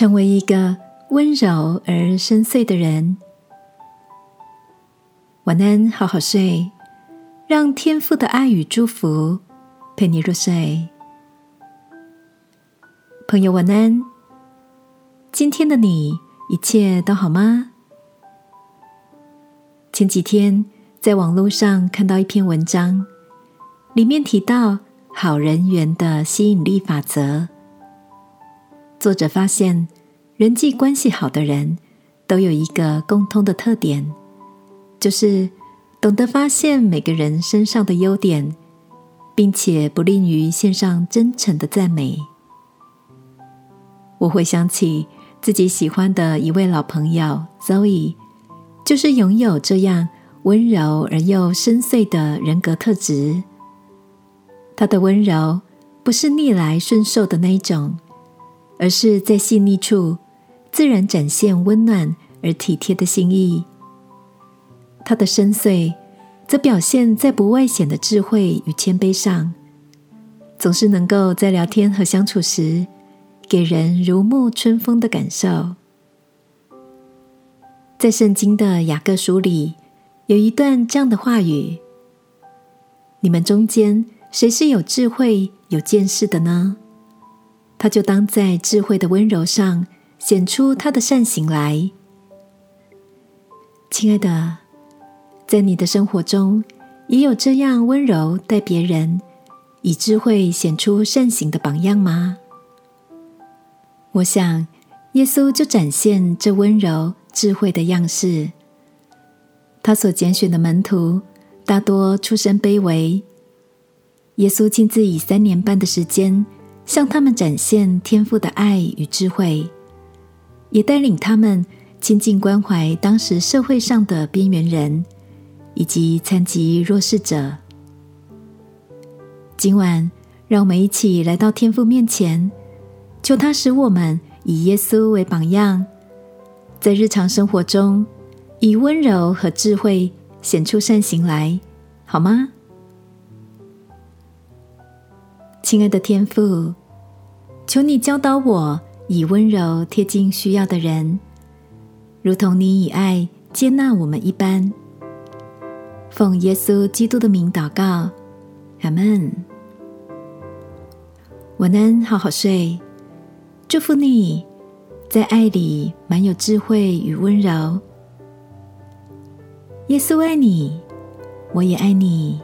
成为一个温柔而深邃的人。晚安，好好睡，让天父的爱与祝福陪你入睡。朋友，晚安。今天的你一切都好吗？前几天在网络上看到一篇文章，里面提到好人缘的吸引力法则。作者发现，人际关系好的人都有一个共通的特点，就是懂得发现每个人身上的优点，并且不吝于献上真诚的赞美。我会想起自己喜欢的一位老朋友 Zoe，就是拥有这样温柔而又深邃的人格特质。她的温柔不是逆来顺受的那一种。而是在细腻处，自然展现温暖而体贴的心意。他的深邃，则表现在不外显的智慧与谦卑上，总是能够在聊天和相处时，给人如沐春风的感受。在圣经的雅各书里，有一段这样的话语：“你们中间谁是有智慧、有见识的呢？”他就当在智慧的温柔上显出他的善行来，亲爱的，在你的生活中也有这样温柔待别人、以智慧显出善行的榜样吗？我想，耶稣就展现这温柔智慧的样式。他所拣选的门徒大多出身卑微，耶稣亲自以三年半的时间。向他们展现天赋的爱与智慧，也带领他们亲近关怀当时社会上的边缘人以及残疾弱势者。今晚，让我们一起来到天父面前，求他使我们以耶稣为榜样，在日常生活中以温柔和智慧显出善行来，好吗？亲爱的天父。求你教导我以温柔贴近需要的人，如同你以爱接纳我们一般。奉耶稣基督的名祷告，阿门。晚安，好好睡。祝福你在爱里满有智慧与温柔。耶稣爱你，我也爱你。